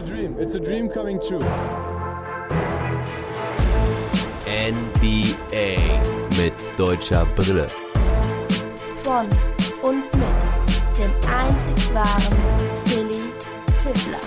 a dream. It's a dream coming true. NBA mit deutscher Brille. Von und mit dem einzig wahren Philly Fiddler.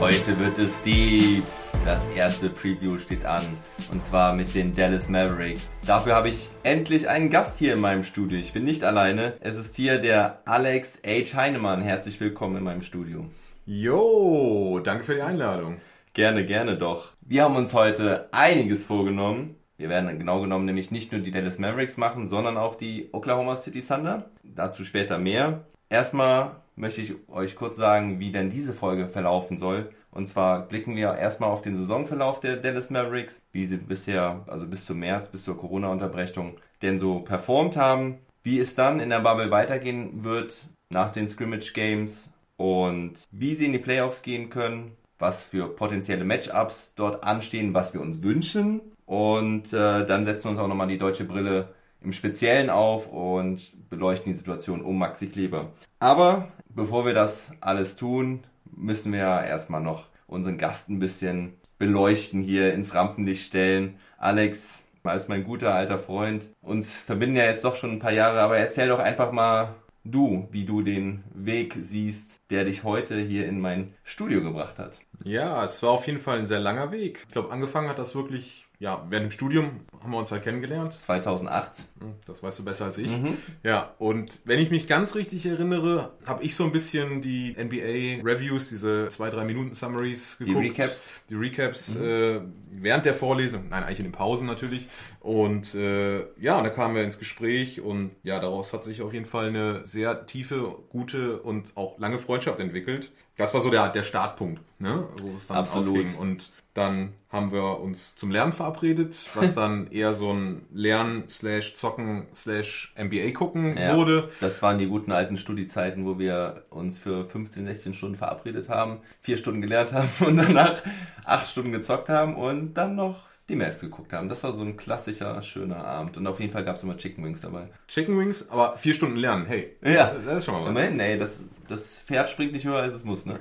Heute wird es die. Das erste Preview steht an. Und zwar mit den Dallas Mavericks. Dafür habe ich endlich einen Gast hier in meinem Studio. Ich bin nicht alleine. Es ist hier der Alex H. Heinemann. Herzlich willkommen in meinem Studio. Jo, danke für die Einladung. Gerne, gerne doch. Wir haben uns heute einiges vorgenommen. Wir werden genau genommen nämlich nicht nur die Dallas Mavericks machen, sondern auch die Oklahoma City Thunder. Dazu später mehr. Erstmal möchte ich euch kurz sagen, wie denn diese Folge verlaufen soll. Und zwar blicken wir erstmal auf den Saisonverlauf der Dallas Mavericks, wie sie bisher, also bis zum März, bis zur Corona-Unterbrechung, denn so performt haben, wie es dann in der Bubble weitergehen wird nach den Scrimmage Games und wie sie in die Playoffs gehen können, was für potenzielle Matchups dort anstehen, was wir uns wünschen. Und äh, dann setzen wir uns auch nochmal die deutsche Brille im Speziellen auf und beleuchten die Situation um Maxi Kleber. Aber bevor wir das alles tun, müssen wir ja erstmal noch unseren Gast ein bisschen beleuchten, hier ins Rampenlicht stellen. Alex, als mein guter alter Freund, uns verbinden ja jetzt doch schon ein paar Jahre, aber erzähl doch einfach mal du, wie du den Weg siehst, der dich heute hier in mein Studio gebracht hat. Ja, es war auf jeden Fall ein sehr langer Weg. Ich glaube, angefangen hat das wirklich ja, während dem Studium haben wir uns halt kennengelernt. 2008. Hm, das weißt du besser als ich. Mhm. Ja, und wenn ich mich ganz richtig erinnere, habe ich so ein bisschen die NBA Reviews, diese zwei, drei Minuten Summaries geguckt. Die Recaps. Die Recaps mhm. äh, während der Vorlesung, nein, eigentlich in den Pausen natürlich. Und äh, ja, und da kamen wir ins Gespräch und ja, daraus hat sich auf jeden Fall eine sehr tiefe, gute und auch lange Freundschaft entwickelt. Das war so der, der Startpunkt, ne? wo es dann Absolut. ausging. Und dann haben wir uns zum Lernen verabredet, was dann eher so ein Lernen slash Zocken slash NBA gucken ja, wurde. Das waren die guten alten Studiezeiten, wo wir uns für 15, 16 Stunden verabredet haben, vier Stunden gelernt haben und danach acht Stunden gezockt haben und dann noch die Mavs geguckt haben. Das war so ein klassischer, schöner Abend. Und auf jeden Fall gab es immer Chicken Wings dabei. Chicken Wings, aber vier Stunden lernen, hey. Ja. Das ist schon mal was. Moment, nee, das, das Pferd springt nicht höher, als es muss, ne?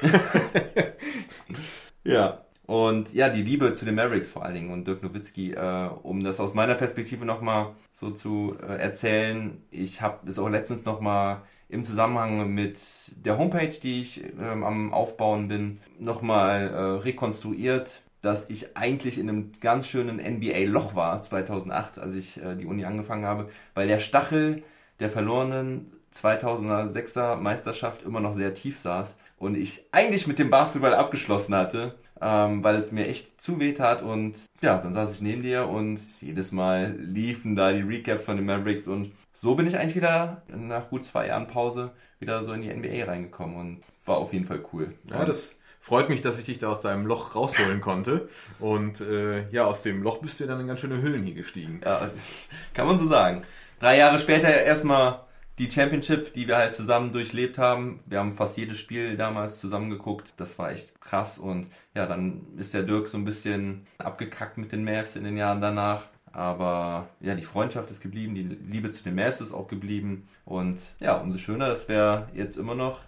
ja. Und ja, die Liebe zu den Mavericks vor allen Dingen und Dirk Nowitzki, äh, um das aus meiner Perspektive nochmal so zu äh, erzählen. Ich habe es auch letztens nochmal im Zusammenhang mit der Homepage, die ich ähm, am Aufbauen bin, nochmal äh, rekonstruiert, dass ich eigentlich in einem ganz schönen NBA-Loch war 2008, als ich äh, die Uni angefangen habe, weil der Stachel der verlorenen 2006er Meisterschaft immer noch sehr tief saß und ich eigentlich mit dem Basketball abgeschlossen hatte ähm, weil es mir echt zu weh tat und ja, dann saß ich neben dir und jedes Mal liefen da die Recaps von den Mavericks und so bin ich eigentlich wieder nach gut zwei Jahren Pause wieder so in die NBA reingekommen und war auf jeden Fall cool. Ja, das freut mich, dass ich dich da aus deinem Loch rausholen konnte. Und äh, ja, aus dem Loch bist du dann in ganz schöne Höhlen hier gestiegen. Ja, kann man so sagen. Drei Jahre später erstmal die Championship, die wir halt zusammen durchlebt haben. Wir haben fast jedes Spiel damals zusammen geguckt. Das war echt krass. Und ja, dann ist der Dirk so ein bisschen abgekackt mit den Mavs in den Jahren danach. Aber ja, die Freundschaft ist geblieben, die Liebe zu den Mavs ist auch geblieben. Und ja, umso schöner, dass wir jetzt immer noch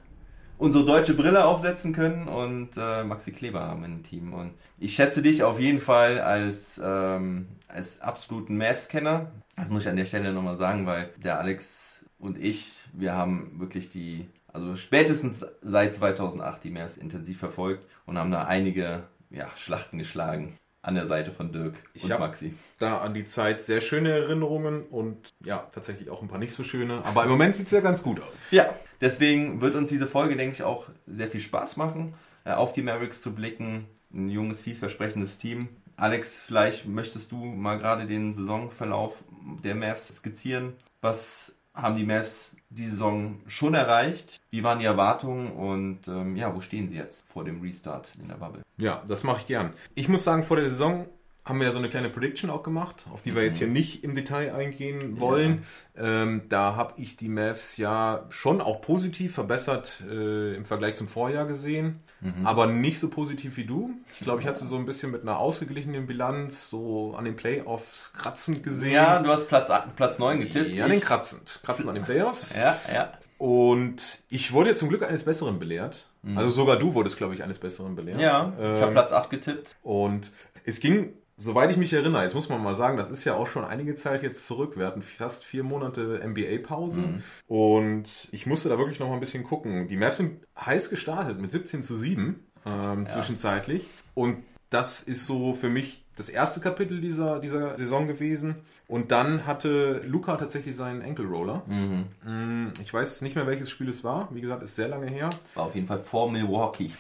unsere deutsche Brille aufsetzen können und äh, Maxi Kleber haben im Team. Und ich schätze dich auf jeden Fall als, ähm, als absoluten Mavs-Kenner. Das muss ich an der Stelle nochmal sagen, weil der Alex und ich, wir haben wirklich die, also spätestens seit 2008 die Mers intensiv verfolgt und haben da einige ja, Schlachten geschlagen an der Seite von Dirk ich und Maxi. Da an die Zeit sehr schöne Erinnerungen und ja, tatsächlich auch ein paar nicht so schöne. Aber im Moment sieht es ja ganz gut aus. Ja, deswegen wird uns diese Folge, denke ich, auch sehr viel Spaß machen, äh, auf die Mavericks zu blicken. Ein junges, vielversprechendes Team. Alex, vielleicht möchtest du mal gerade den Saisonverlauf der Mavs skizzieren. Was haben die Mavs die Saison schon erreicht? Wie waren die Erwartungen und ähm, ja, wo stehen sie jetzt vor dem Restart in der Bubble? Ja, das mache ich gern. Ich muss sagen, vor der Saison haben wir ja so eine kleine Prediction auch gemacht, auf die wir jetzt hier mhm. nicht im Detail eingehen wollen. Ja. Ähm, da habe ich die Mavs ja schon auch positiv verbessert äh, im Vergleich zum Vorjahr gesehen, mhm. aber nicht so positiv wie du. Ich glaube, ich hatte sie so ein bisschen mit einer ausgeglichenen Bilanz so an den Playoffs kratzend gesehen. Ja, du hast Platz, Platz 9 getippt. Ja, den kratzend. Kratzend an den Playoffs. Ja, ja. Und ich wurde ja zum Glück eines Besseren belehrt. Also sogar du wurdest, glaube ich, eines Besseren belehrt. Mhm. Ja, ich habe Ähm, Platz 8 getippt. Und es ging, soweit ich mich erinnere, jetzt muss man mal sagen, das ist ja auch schon einige Zeit jetzt zurück. Wir hatten fast vier Monate NBA-Pause und ich musste da wirklich noch mal ein bisschen gucken. Die Mavs sind heiß gestartet mit 17 zu 7 ähm, zwischenzeitlich. Und das ist so für mich das erste Kapitel dieser, dieser Saison gewesen. Und dann hatte Luca tatsächlich seinen Ankle-Roller. Mm, Ich weiß nicht mehr, welches Spiel es war. Wie gesagt, ist sehr lange her. War auf jeden Fall vor Milwaukee.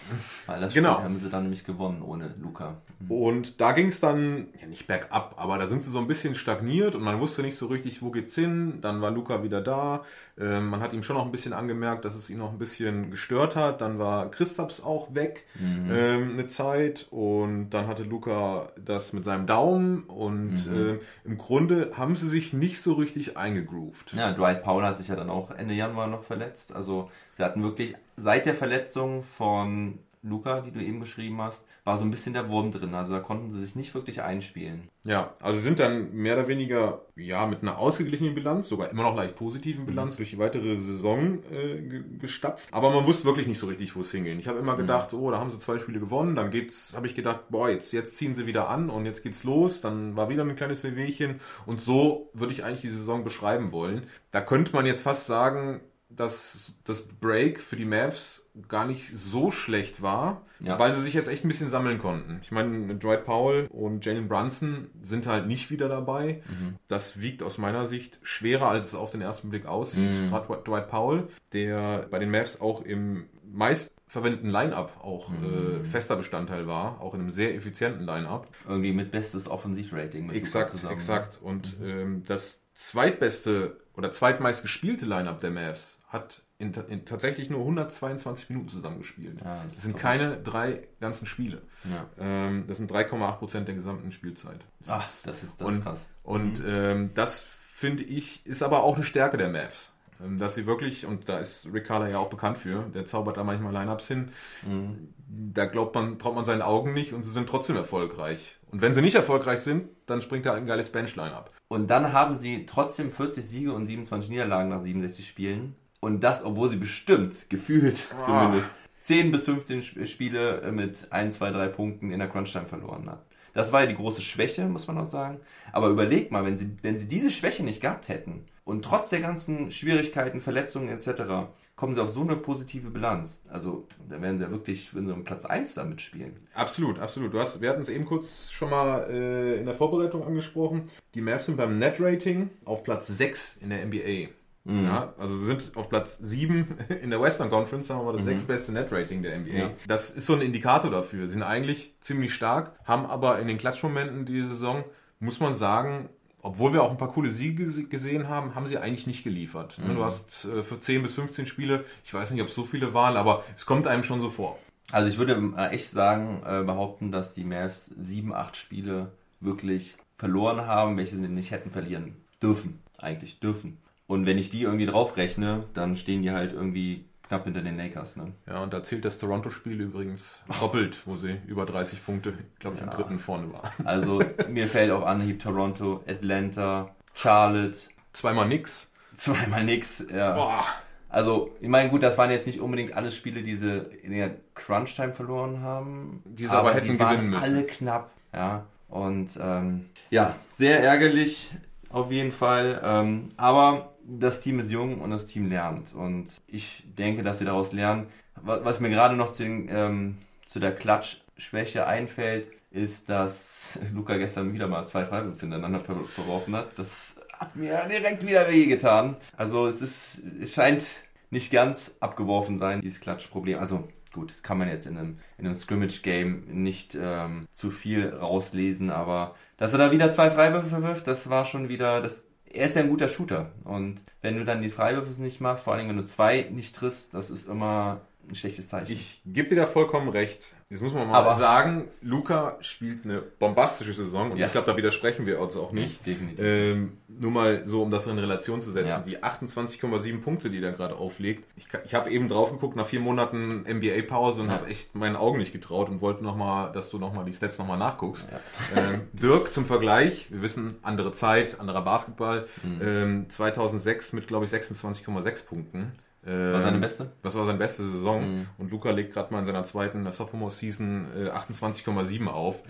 Weil das Genau. Spiel haben sie dann nämlich gewonnen ohne Luca. Und da ging es dann, ja nicht bergab, aber da sind sie so ein bisschen stagniert und man wusste nicht so richtig, wo geht's hin. Dann war Luca wieder da. Ähm, man hat ihm schon noch ein bisschen angemerkt, dass es ihn noch ein bisschen gestört hat. Dann war Christaps auch weg ähm, eine Zeit und dann hatte Luca das mit seinem Daumen und ähm, im Grunde haben sie sich nicht so richtig eingegroovt. Ja, Dwight Powell hat sich ja dann auch Ende Januar noch verletzt. Also sie hatten wirklich seit der Verletzung von Luca, die du eben beschrieben hast, war so ein bisschen der Wurm drin. Also da konnten sie sich nicht wirklich einspielen. Ja, also sind dann mehr oder weniger ja mit einer ausgeglichenen Bilanz, sogar immer noch leicht positiven Bilanz durch die weitere Saison äh, ge- gestapft. Aber man wusste wirklich nicht so richtig, wo es hingeht. Ich habe immer gedacht, oh, da haben sie zwei Spiele gewonnen, dann geht's, habe ich gedacht, boah, jetzt jetzt ziehen sie wieder an und jetzt geht's los. Dann war wieder ein kleines Wehwehchen und so würde ich eigentlich die Saison beschreiben wollen. Da könnte man jetzt fast sagen, dass das Break für die Mavs gar nicht so schlecht war, Ja. weil sie sich jetzt echt ein bisschen sammeln konnten. Ich meine, Dwight Powell und Jalen Brunson sind halt nicht wieder dabei. Das wiegt aus meiner Sicht schwerer, als es auf den ersten Blick aussieht. Gerade Dwight- Powell, der bei den Mavs auch im meist verwendeten Line-Up auch äh, fester Bestandteil war, auch in einem sehr effizienten Line-Up. Irgendwie mit bestes Offensivrating. Exakt, zusammen. exakt. Und ähm, das zweitbeste oder zweitmeist gespielte Line-Up der Mavs hat in, in tatsächlich nur 122 Minuten zusammengespielt. Ja, das das ist sind keine drei ganzen Spiele. Ja. Ähm, das sind 3,8 Prozent der gesamten Spielzeit. Ach, das ist das und, ist krass. Und ähm, das finde ich ist aber auch eine Stärke der Mavs. Ähm, Dass sie wirklich, und da ist Rick Carter ja auch bekannt für, der zaubert da manchmal Lineups hin, Mhm. da glaubt man, traut man seinen Augen nicht und sie sind trotzdem erfolgreich. Und wenn sie nicht erfolgreich sind, dann springt da ein geiles Bench-Line-Up. Und dann haben sie trotzdem 40 Siege und 27 Niederlagen nach 67 Spielen. Und das, obwohl sie bestimmt, gefühlt Ah. zumindest, 10 bis 15 Sp- Spiele mit 1, 2, 3 Punkten in der Crunch-Time verloren hat. Das war ja die große Schwäche, muss man auch sagen. Aber überleg mal, wenn sie, wenn sie diese Schwäche nicht gehabt hätten und trotz der ganzen Schwierigkeiten, Verletzungen etc., kommen sie auf so eine positive Bilanz. Also, da werden sie ja wirklich, wenn sie um Platz 1 damit spielen. Absolut, absolut. Du hast, wir hatten es eben kurz schon mal äh, in der Vorbereitung angesprochen. Die Mavs sind beim Net-Rating auf Platz 6 in der NBA. Ja, also sie sind auf Platz 7 in der Western Conference, sagen wir mal, das sechstbeste Net-Rating der NBA. Ja. Das ist so ein Indikator dafür. Sie sind eigentlich ziemlich stark, haben aber in den Klatschmomenten diese Saison, muss man sagen, obwohl wir auch ein paar coole Siege gese- gesehen haben, haben sie eigentlich nicht geliefert. Ne, Du hast äh, für 10 bis 15 Spiele, ich weiß nicht, ob es so viele waren, aber es kommt einem schon so vor. Also ich würde äh, echt sagen, äh, behaupten, dass die Mavs sieben, acht Spiele wirklich verloren haben, welche sie nicht hätten verlieren dürfen. Eigentlich dürfen. Und wenn ich die irgendwie draufrechne, dann stehen die halt irgendwie knapp hinter den Lakers. Ne? Ja, und da zählt das Toronto-Spiel übrigens doppelt, wo sie über 30 Punkte, glaube ich, im Ja. dritten vorne war. Also mir fällt auf Anhieb Toronto, Atlanta, Charlotte, Zweimal nix. zweimal nix. Ja. Boah. Also ich meine, gut, das waren jetzt nicht unbedingt alle Spiele, die sie in der Crunch-Time verloren haben. Die sie aber hätten die waren gewinnen müssen. alle knapp. Ja, und ähm, ja, sehr ärgerlich auf jeden Fall. Ähm, aber das Team ist jung und das Team lernt. Und ich denke, dass sie daraus lernen. Wa- Was mir gerade noch zu, den, ähm, zu der Klatschschwäche einfällt, ist, dass Luca gestern wieder mal zwei Freiwürfe hintereinander ver verworfen hat. Das hat mir direkt wieder wehgetan. Also es ist, es scheint nicht ganz abgeworfen sein, dieses Klatschproblem. Also gut, kann man jetzt in einem, in einem Scrimmage-Game nicht ähm, zu viel rauslesen, aber dass er da wieder zwei Freiwürfe verwirft, das war schon wieder, das, er ist ja ein guter Shooter. Und wenn du dann die Freiwürfe nicht machst, vor allem wenn du zwei nicht triffst, das ist immer ein schlechtes Zeichen. Ich gebe dir da vollkommen recht. Jetzt muss man mal Aber- sagen, Luca spielt eine bombastische Saison und Ja. ich glaube, da widersprechen wir uns auch nicht. Definitiv. Ähm, nur mal so, um das in Relation zu setzen. Ja. Die 28,7 Punkte, die er gerade auflegt. Ich, ich habe eben drauf geguckt nach vier Monaten NBA-Pause und Ja. habe echt meinen Augen nicht getraut und wollte nochmal, dass du nochmal die Stats nochmal nachguckst. Ähm, Dirk zum Vergleich, wir wissen, andere Zeit, anderer Basketball. Mhm. Ähm, 2006 mit, glaube ich, 26,6 Punkten. War seine beste? Das war seine beste Saison. Und Luca legt gerade mal in seiner zweiten Sophomore-Season äh, 28,7 auf.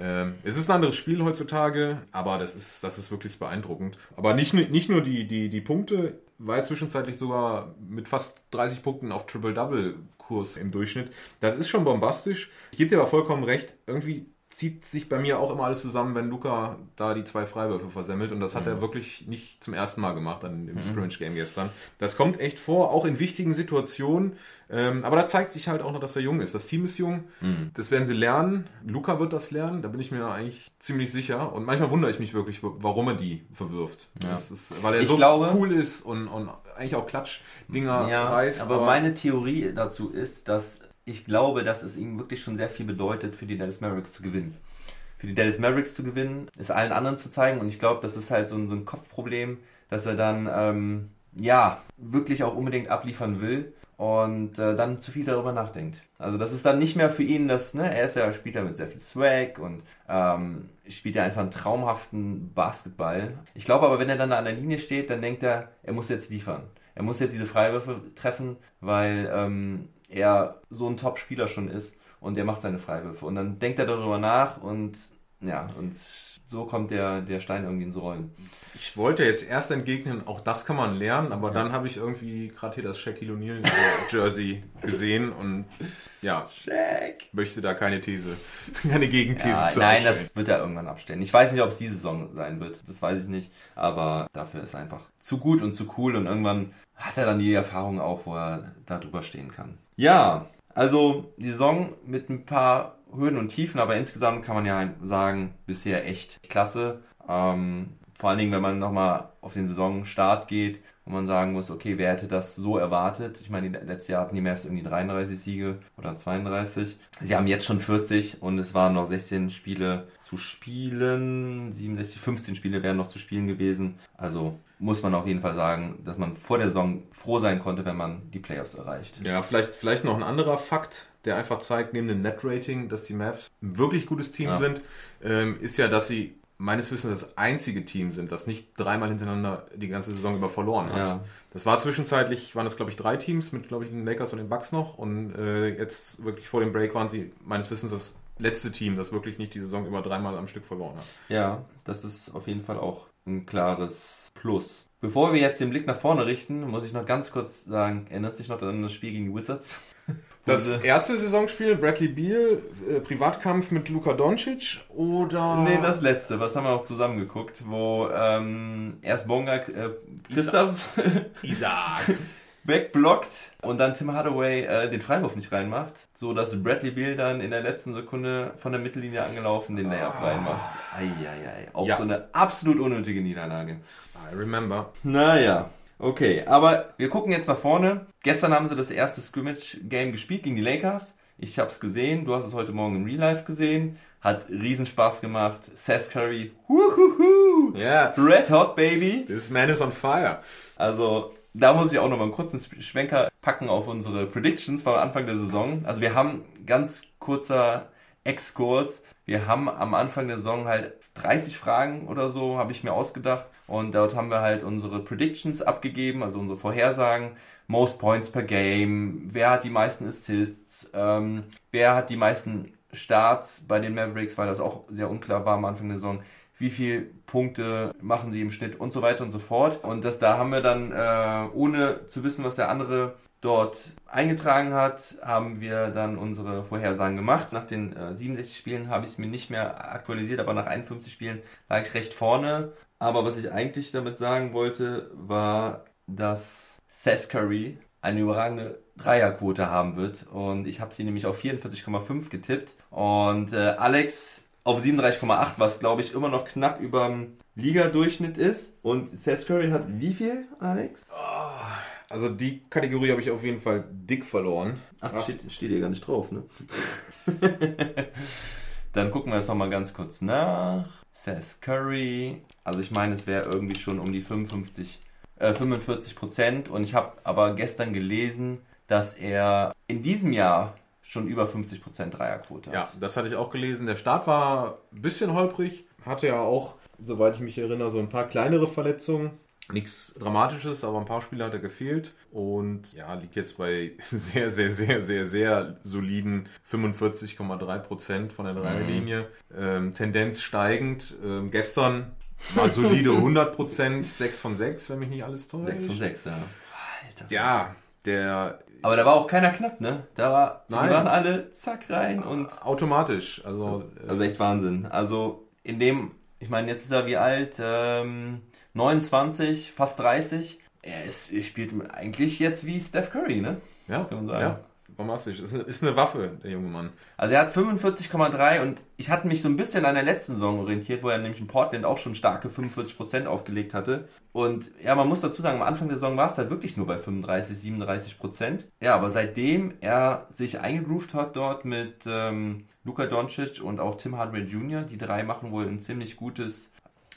Ähm, es ist ein anderes Spiel heutzutage, aber das ist, das ist wirklich beeindruckend. Aber nicht, nur- nicht nur die, die, die Punkte, war er zwischenzeitlich sogar mit fast 30 Punkten auf Triple-Double-Kurs im Durchschnitt. Das ist schon bombastisch. Ich gebe dir aber vollkommen recht, irgendwie zieht sich bei mir auch immer alles zusammen, wenn Luca da die zwei Freiwürfe versemmelt. Und das hat er wirklich nicht zum ersten Mal gemacht an dem Scrimmage-Game gestern. Das kommt echt vor, auch in wichtigen Situationen. Ähm, aber da zeigt sich halt auch noch, dass er jung ist. Das Team ist jung. Das werden sie lernen. Luca wird das lernen, da bin ich mir eigentlich ziemlich sicher. Und manchmal wundere ich mich wirklich, warum er die verwirft. Das ist, weil er Ich so glaube- cool ist und, und eigentlich auch Klatschdinger Ja, reißt. aber, meine Theorie dazu ist, dass ich glaube, dass es ihm wirklich schon sehr viel bedeutet, für die Dallas Mavericks zu gewinnen. Für die Dallas Mavericks zu gewinnen, es allen anderen zu zeigen. Und ich glaube, das ist halt so ein, so ein Kopfproblem, dass er dann, ähm, ja, wirklich auch unbedingt abliefern will und äh, dann zu viel darüber nachdenkt. Also das ist dann nicht mehr für ihn das, ne, er ist ja Spieler mit sehr viel Swag und ähm, spielt ja einfach einen traumhaften Basketball. Ich glaube aber, wenn er dann an der Linie steht, dann denkt er, er muss jetzt liefern. Er muss jetzt diese Freiwürfe treffen, weil ähm, er so ein Top-Spieler schon ist und er macht seine Freiwürfe. Und dann denkt er darüber nach und ja, und so kommt der, der Stein irgendwie ins Rollen. Ich wollte jetzt erst entgegnen, auch das kann man lernen, aber dann habe ich irgendwie gerade hier das Shaquille O'Neal Jersey gesehen und ja, Shaq! möchte da keine These, keine Gegenthese Ja, zu nein, das wird er irgendwann abstellen. Ich weiß nicht, ob es diese Saison sein wird. Das weiß ich nicht. Aber dafür ist er einfach zu gut und zu cool und irgendwann hat er dann die Erfahrung auch, wo er da drüber stehen kann. Ja, also die Saison mit ein paar Höhen und Tiefen, aber insgesamt kann man ja sagen, bisher echt klasse. Ähm, vor allen Dingen, wenn man nochmal auf den Saisonstart geht, wo man sagen muss, okay, wer hätte das so erwartet? Ich meine, die- letztes Jahr hatten die Mavs irgendwie 33 Siege oder 32. Sie haben jetzt schon 40 und es waren noch 16 Spiele zu spielen. 67, 15 Spiele wären noch zu spielen gewesen. Also muss man auf jeden Fall sagen, dass man vor der Saison froh sein konnte, wenn man die Playoffs erreicht. Ja, vielleicht, vielleicht noch ein anderer Fakt, der einfach zeigt, neben dem Net-Rating, dass die Mavs ein wirklich gutes Team Ja. sind, ähm, ist ja, dass sie meines Wissens das einzige Team sind, das nicht dreimal hintereinander die ganze Saison über verloren hat. Ja. Das war zwischenzeitlich, waren es glaube ich drei Teams mit glaube ich den Lakers und den Bucks noch und äh, jetzt wirklich vor dem Break waren sie meines Wissens das letzte Team, das wirklich nicht die Saison über dreimal am Stück verloren hat. Ja, das ist auf jeden Fall auch ein klares Plus. Bevor wir jetzt den Blick nach vorne richten, muss ich noch ganz kurz sagen, erinnerst du dich noch an das Spiel gegen die Wizards? Das erste Saisonspiel, Bradley Beal, äh, Privatkampf mit Luka Doncic oder... Nee, das letzte, was haben wir auch zusammen geguckt, wo ähm, erst Bonga äh, Christaps Isaac. wegblockt und dann Tim Hardaway äh, den Freiwurf nicht reinmacht, so dass Bradley Beal dann in der letzten Sekunde von der Mittellinie angelaufen den Layup reinmacht. Eieiei, auch Ja. so eine absolut unnötige Niederlage. I remember. Naja, okay. Aber wir gucken jetzt nach vorne. Gestern haben sie das erste Scrimmage-Game gespielt gegen die Lakers. Ich habe es gesehen. Du hast es heute Morgen im Real Life gesehen. Hat riesen Spaß gemacht. Seth Curry, wuhuhu, Yeah. Red Hot Baby. This man is on fire. Also da muss ich auch noch mal einen kurzen Schwenker packen auf unsere Predictions vom Anfang der Saison. Also wir haben ganz kurzer Exkurs. Wir haben am Anfang der Saison halt 30 Fragen oder so, habe ich mir ausgedacht. Und dort haben wir halt unsere Predictions abgegeben, also unsere Vorhersagen. Most Points per Game, wer hat die meisten Assists, ähm, wer hat die meisten Starts bei den Mavericks, weil das auch sehr unklar war am Anfang der Saison wie viel Punkte machen sie im Schnitt und so weiter und so fort. Und das da haben wir dann, äh, ohne zu wissen, was der andere dort eingetragen hat, haben wir dann unsere Vorhersagen gemacht. Nach den äh, 67 Spielen habe ich es mir nicht mehr aktualisiert, aber nach 51 Spielen lag ich recht vorne. Aber was ich eigentlich damit sagen wollte, war, dass Seth Curry eine überragende Dreierquote haben wird. Und ich habe sie nämlich auf 44,5 getippt. Und äh, Alex auf 37,8, was glaube ich immer noch knapp über dem Liga-Durchschnitt ist. Und Seth Curry hat wie viel, Alex? Also die Kategorie habe ich auf jeden Fall dick verloren. Ach, steht, steht hier gar nicht drauf, ne? Dann gucken wir jetzt nochmal ganz kurz nach. Seth Curry. Also ich meine, es wäre irgendwie schon um die 55, äh, 45 Prozent. Und ich habe aber gestern gelesen, dass er in diesem Jahr schon über 50 Prozent Dreierquote hat. Ja, das hatte ich auch gelesen. Der Start war ein bisschen holprig. Hatte ja auch, soweit ich mich erinnere, so ein paar kleinere Verletzungen. Nichts Dramatisches, aber ein paar Spiele hat er gefehlt und ja, liegt jetzt bei sehr, sehr, sehr, sehr, sehr soliden 45,3 Prozent von der Dreierlinie. Ähm, Tendenz steigend. Ähm, gestern war solide 100 Prozent, 6 von 6, wenn mich nicht alles täuscht. 6 von 6, ja. Alter. Ja, der aber da war auch keiner knapp, ne? Da war, Nein. die waren alle zack rein und. automatisch. Also, äh, Also echt Wahnsinn. Also in dem, ich meine, jetzt ist er wie alt? Ähm, 29, fast 30. Er ist, er spielt eigentlich jetzt wie Steph Curry, ne? ja, kann man sagen. ja, bombastisch. Ist, ist eine Waffe, der junge Mann. Also er hat 45,3 und ich hatte mich so ein bisschen an der letzten Saison orientiert, wo er nämlich in Portland auch schon starke 45% aufgelegt hatte. Und ja, man muss dazu sagen, am Anfang der Saison war es halt wirklich nur bei 35, 37%. Ja, aber seitdem er sich eingegroovt hat dort mit ähm, Luka Doncic und auch Tim Hardaway Jr., die drei machen wohl ein ziemlich gutes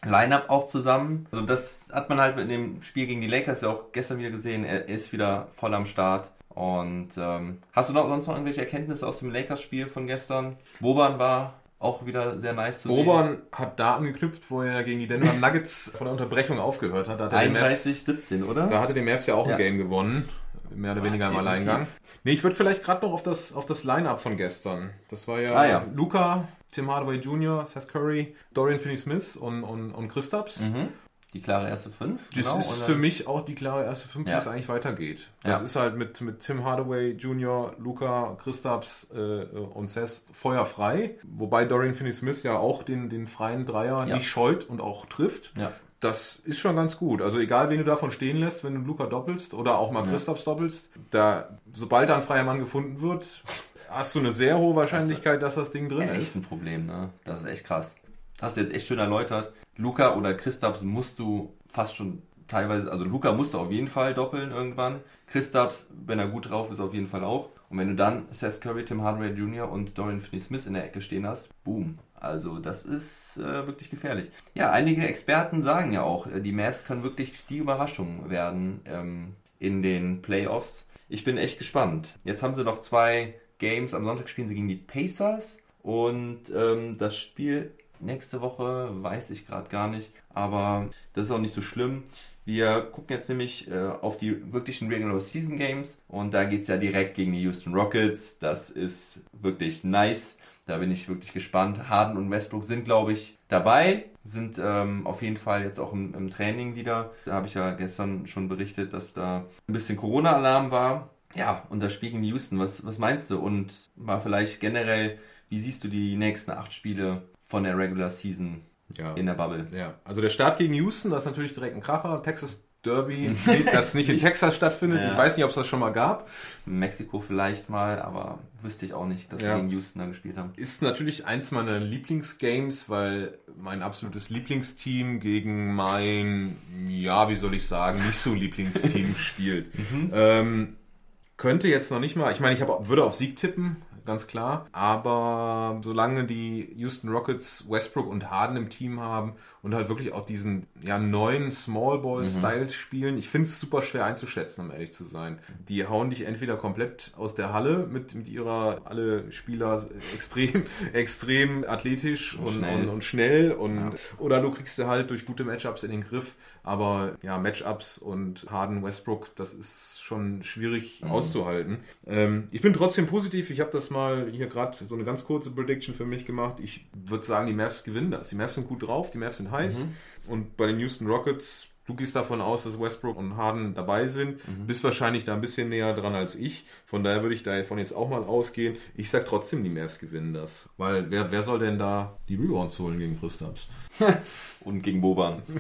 Line-Up auch zusammen. Also das hat man halt mit dem Spiel gegen die Lakers ja auch gestern wieder gesehen. Er ist wieder voll am Start. Und ähm, hast du noch sonst noch irgendwelche Erkenntnisse aus dem Lakers-Spiel von gestern? Boban war auch wieder sehr nice zu Boban hat da angeknüpft, wo er gegen die Denver Nuggets von der Unterbrechung aufgehört hat. Da hat er sehen. den Mavs, 31-17, oder? da hatte den Mavs ja auch Ja. ein Game gewonnen. Mehr oder weniger im. Alleingang. Nee, ich würde vielleicht gerade noch auf das, auf das Line-Up von gestern. Das war ja, Ah, ja. Luca, Tim Hardaway Jr., Seth Curry, Dorian Finney-Smith und, und, und Kristaps. Mhm. Die klare erste Fünf. Das genau, ist für mich auch die klare erste Fünf, wie Ja. es eigentlich weitergeht. Das Ja. ist halt mit, mit Tim Hardaway Jr., Luca, Christaps äh, und Seth feuerfrei. Wobei Dorian Finney-Smith ja auch den, den freien Dreier Ja. nicht scheut und auch trifft. Ja. Das ist schon ganz gut. Also egal, wen du davon stehen lässt, wenn du Luca doppelst oder auch mal. Christaps doppelst, da, sobald da ein freier Mann gefunden wird, hast du eine sehr hohe Wahrscheinlichkeit, dass das Ding drin Ja, echt ist. ein Problem, ne? Das ist echt krass. Hast du jetzt echt schön erläutert. Luca oder Christaps musst du fast schon teilweise, also Luca musst du auf jeden Fall doppeln irgendwann. Christaps, wenn er gut drauf ist, auf jeden Fall auch. Und wenn du dann Seth Curry, Tim Hardaway Jr. und Dorian Finney-Smith in der Ecke stehen hast, boom. Also das ist äh, wirklich gefährlich. Ja, einige Experten sagen ja auch, äh, die Mavs können wirklich die Überraschung werden ähm, in den Playoffs. Ich bin echt gespannt. Jetzt haben sie noch zwei Games. Am Sonntag spielen sie gegen die Pacers und ähm, das Spiel nächste Woche weiß ich gerade gar nicht, aber das ist auch nicht so schlimm. Wir gucken jetzt nämlich äh, auf die wirklichen Regular Season Games und da geht's ja direkt gegen die Houston Rockets. Das ist wirklich nice. Da bin ich wirklich gespannt. Harden und Westbrook sind, glaube ich, dabei, sind ähm, auf jeden Fall jetzt auch im, im Training wieder. Da habe ich ja gestern schon berichtet, dass da ein bisschen Corona-Alarm war. Ja, und das Spiel gegen Houston, was, was meinst du? Und mal vielleicht generell, wie siehst du die nächsten acht Spiele von der Regular Season Ja. in der Bubble? Ja, also der Start gegen Houston, das ist natürlich direkt ein Kracher. Texas Derby, das nicht in Texas stattfindet. Ja. Ich weiß nicht, ob es das schon mal gab. Mexiko vielleicht mal, aber wüsste ich auch nicht, dass Ja. wir gegen Houston da gespielt haben. Ist natürlich eins meiner Lieblingsgames, weil mein absolutes Lieblingsteam gegen mein, ja, wie soll ich sagen, nicht so Lieblingsteam spielt. Ähm, könnte jetzt noch nicht mal, ich meine, ich hab, würde auf Sieg tippen, ganz klar. Aber solange die Houston Rockets Westbrook und Harden im Team haben und halt wirklich auch diesen ja, neuen Small Ball Styles spielen, ich finde es super schwer einzuschätzen, um ehrlich zu sein. Die hauen dich entweder komplett aus der Halle mit, mit ihrer, alle Spieler extrem, extrem athletisch und, und, schnell. und, schnell und oder du kriegst sie halt durch gute Matchups in den Griff. Aber ja, Matchups und Harden Westbrook, das ist schon schwierig auszuhalten. Ähm, ich bin trotzdem positiv. Ich habe das mal hier gerade so eine ganz kurze Prediction für mich gemacht. Ich würde sagen, die Mavs gewinnen das. Die Mavs sind gut drauf, die Mavs sind heiß. Und bei den Houston Rockets, du gehst davon aus, dass Westbrook und Harden dabei sind. Bist wahrscheinlich da ein bisschen näher dran als ich. Von daher würde ich davon jetzt auch mal ausgehen. Ich sag trotzdem, die Mavs gewinnen das. Weil wer, wer soll denn da die Rebounds holen gegen Christaps? Und gegen Boban.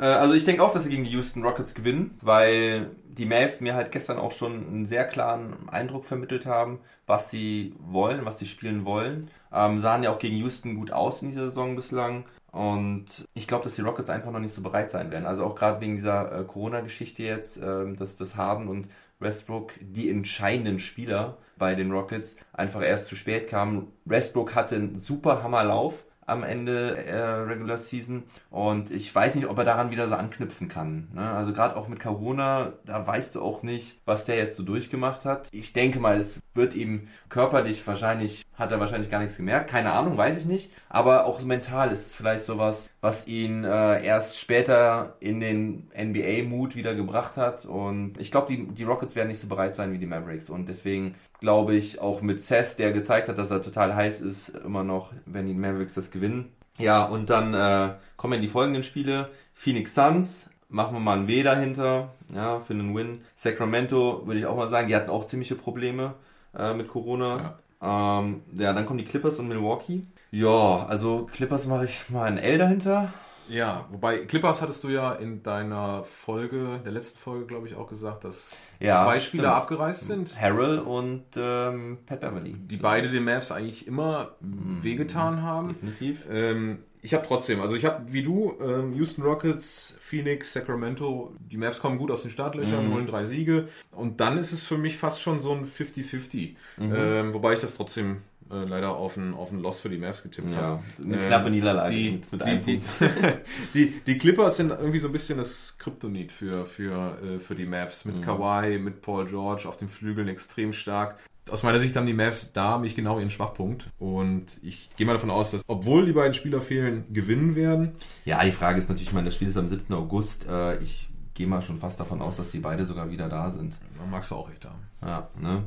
Äh, also ich denke auch, dass sie gegen die Houston Rockets gewinnen, weil die Mavs mir halt gestern auch schon einen sehr klaren Eindruck vermittelt haben, was sie wollen, was sie spielen wollen. Ähm, sahen ja auch gegen Houston gut aus in dieser Saison bislang. Und ich glaube, dass die Rockets einfach noch nicht so bereit sein werden. Also auch gerade wegen dieser äh, Corona-Geschichte jetzt, ähm, dass das Harden und Westbrook, die entscheidenden Spieler bei den Rockets, einfach erst zu spät kamen. Westbrook hatte einen super Hammerlauf, am Ende äh, Regular Season. Und ich weiß nicht, ob er daran wieder so anknüpfen kann. Ne? Also gerade auch mit Corona, da weißt du auch nicht, was der jetzt so durchgemacht hat. Ich denke mal, es wird ihm körperlich wahrscheinlich, hat er wahrscheinlich gar nichts gemerkt. Keine Ahnung, weiß ich nicht. Aber auch mental ist es vielleicht sowas, was ihn äh, erst später in den NBA-Mut wieder gebracht hat. Und ich glaube, die, die Rockets werden nicht so bereit sein wie die Mavericks. Und deswegen glaube ich, auch mit Seth, der gezeigt hat, dass er total heiß ist, immer noch, wenn die Mavericks das gewinnen. Ja, und dann äh, kommen die folgenden Spiele. Phoenix Suns, machen wir mal ein W dahinter, ja, für einen Win. Sacramento, würde ich auch mal sagen, die hatten auch ziemliche Probleme äh, mit Corona. Ja. Ähm, ja, dann kommen die Clippers und Milwaukee. Ja, also Clippers mache ich mal ein L dahinter. Ja, wobei Clippers hattest du ja in deiner Folge, der letzten Folge, glaube ich, auch gesagt, dass ja, zwei Spieler stimmt. abgereist sind. Harrell und ähm, Pat Beverly. Die beide den Mavs eigentlich immer mhm. wehgetan haben. Definitiv. Ähm, ich habe trotzdem, also ich habe wie du, ähm, Houston Rockets, Phoenix, Sacramento, die Mavs kommen gut aus den Startlöchern, mhm. holen drei Siege. Und dann ist es für mich fast schon so ein 50-50. Mhm. Ähm, wobei ich das trotzdem äh, leider auf ein, auf ein Loss für die Mavs getippt ja, habe. Eine ähm, knappe Niederlage die, mit, mit einem die, Punkt. Die, die, Clippers sind irgendwie so ein bisschen das Kryptonit für, für, äh, für die Mavs. Mit mhm. Kawhi, mit Paul George auf den Flügeln extrem stark. Aus meiner Sicht haben die Mavs da mich genau ihren Schwachpunkt. Und ich gehe mal davon aus, dass, obwohl die beiden Spieler fehlen, gewinnen werden. Ja, die Frage ist natürlich, ich meine, das Spiel ist am 7. August. Äh, ich gehe mal schon fast davon aus, dass die beide sogar wieder da sind. Da magst du auch recht haben. Ja, ne?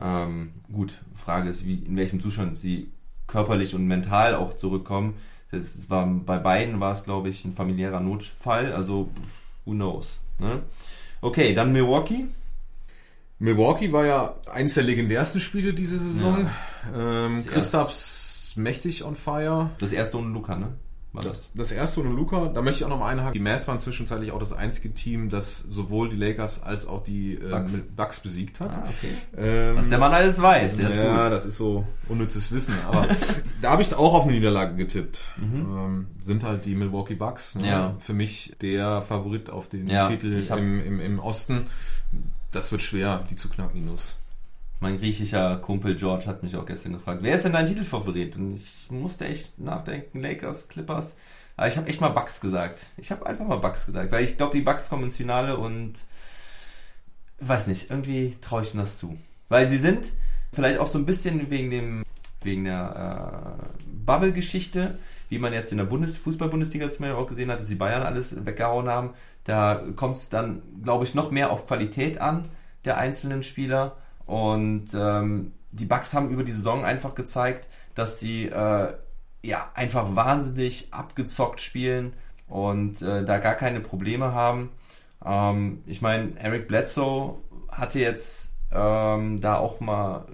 Ähm, gut, Frage ist, wie, in welchem Zustand sie körperlich und mental auch zurückkommen. Das war, bei beiden war es, glaube ich, ein familiärer Notfall, also who knows. Ne? Okay, dann Milwaukee. Milwaukee war ja eines der legendärsten Spiele diese Saison. Ja. Ähm, Christaps mächtig on fire. Das erste ohne Luca, ne? War das. Das erste ohne Luca, da möchte ich auch noch mal einhaken. Die Mavs waren zwischenzeitlich auch das einzige Team, das sowohl die Lakers als auch die äh, Bucks, Bucks besiegt hat. Ah, okay. ähm, Was der Mann alles weiß. Der ja, das ist so unnützes Wissen. Aber da habe ich auch auf eine Niederlage getippt. Mhm. Ähm, sind halt die Milwaukee Bucks. Ne? Ja. Für mich der Favorit auf den ja, Titel im, im, im Osten. Das wird schwer, die zu knacken, die Nuss. Mein griechischer Kumpel George hat mich auch gestern gefragt, wer ist denn dein Titelfavorit? Und ich musste echt nachdenken, Lakers, Clippers. Aber ich habe echt mal Bucks gesagt. Ich habe einfach mal Bucks gesagt, weil ich glaube, die Bucks kommen ins Finale und weiß nicht, irgendwie traue ich ihnen das zu. Weil sie sind vielleicht auch so ein bisschen wegen dem wegen der äh, Bubble-Geschichte, wie man jetzt in der Bundes Fußball-Bundesliga zum Beispiel auch gesehen hat, dass die Bayern alles weggehauen haben. Da kommt es dann, glaube ich, noch mehr auf Qualität an der einzelnen Spieler. Und ähm, die Bucks haben über die Saison einfach gezeigt, dass sie äh, ja einfach wahnsinnig abgezockt spielen und äh, da gar keine Probleme haben. Ähm, ich meine, Eric Bledsoe hatte jetzt ähm, da auch mal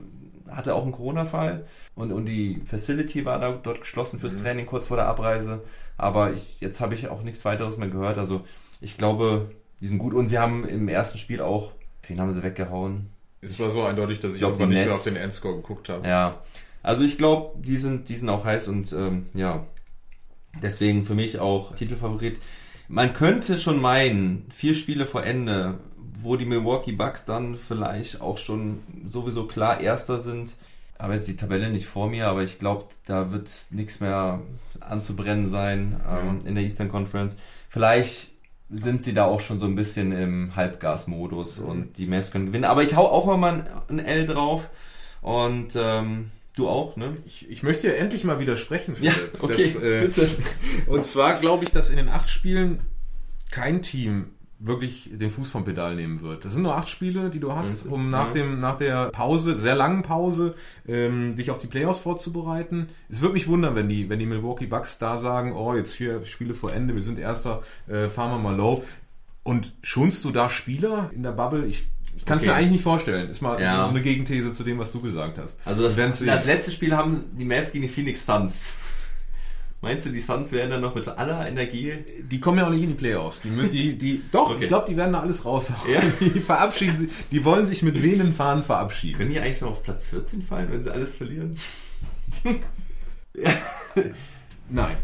hatte auch einen Corona-Fall und, und die Facility war da dort geschlossen fürs mhm. Training kurz vor der Abreise. Aber ich, jetzt habe ich auch nichts weiteres mehr gehört. Also ich glaube, die sind gut und sie haben im ersten Spiel auch, wen haben sie weggehauen? Es war so eindeutig, dass ich, ich irgendwann nicht mehr auf den Endscore geguckt habe. Ja, also ich glaube, die sind, die sind auch heiß und ähm, ja, deswegen für mich auch Titelfavorit. Man könnte schon meinen, vier Spiele vor Ende, wo die Milwaukee Bucks dann vielleicht auch schon sowieso klar Erster sind. Aber jetzt die Tabelle nicht vor mir, aber ich glaube, da wird nichts mehr anzubrennen sein ähm, in der Eastern Conference. Vielleicht sind sie da auch schon so ein bisschen im Halbgasmodus mhm. und die Mavs können gewinnen. Aber ich hau auch mal ein L drauf und ähm, du auch, ne? Ich, ich möchte ja endlich mal widersprechen. Ja, okay, das, äh, bitte. Und zwar glaube ich, dass in den acht Spielen kein Team wirklich den Fuß vom Pedal nehmen wird. Das sind nur acht Spiele, die du hast, um nach dem nach der Pause, sehr langen Pause, ähm, dich auf die Playoffs vorzubereiten. Es würde mich wundern, wenn die wenn die Milwaukee Bucks da sagen, oh jetzt hier Spiele vor Ende, wir sind Erster, äh, fahren wir mal low. Und schonst du da Spieler in der Bubble? Ich ich kann es okay. mir eigentlich nicht vorstellen. Ist mal ja. so eine Gegenthese zu dem, was du gesagt hast. Also das, das letzte Spiel haben die Mavs gegen die Phoenix Suns. Meinst du, die Suns werden dann noch mit aller Energie? Die kommen ja auch nicht in die Playoffs. Die, müssen, die, die, doch, okay. ich glaube, die werden da alles raushauen. Ja? Die verabschieden sich, die wollen sich mit wehenden Fahnen verabschieden. Können die eigentlich noch auf Platz 14 fallen, wenn sie alles verlieren? Nein.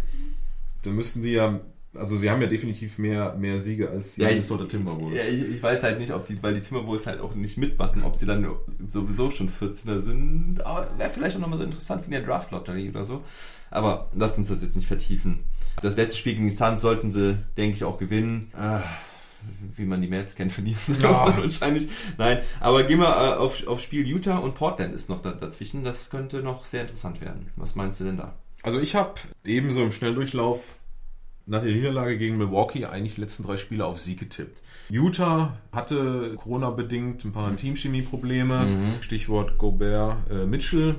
Dann müssten die ja Also sie haben ja definitiv mehr, mehr Siege als die Ja, Minnesota Timberwolves. Ja, ich, ich weiß halt nicht, ob die, weil die Timberwolves halt auch nicht mitmachen, ob sie dann sowieso schon 14er sind. Aber wäre vielleicht auch nochmal so interessant wie in der Draft-Lotterie oder so. Aber lasst uns das jetzt nicht vertiefen. Das letzte Spiel gegen die Suns sollten sie, denke ich, auch gewinnen. Ah, wie man die Mavs kennt, verlieren sie das Ja. dann wahrscheinlich. Nein, aber gehen wir äh, auf, auf Spiel Utah und Portland ist noch da, dazwischen. Das könnte noch sehr interessant werden. Was meinst du denn da? Also ich habe ebenso im Schnelldurchlauf nach der Niederlage gegen Milwaukee eigentlich die letzten drei Spiele auf Sieg getippt. Utah hatte Corona-bedingt ein paar Teamchemie-Probleme, Stichwort Gobert, äh, Mitchell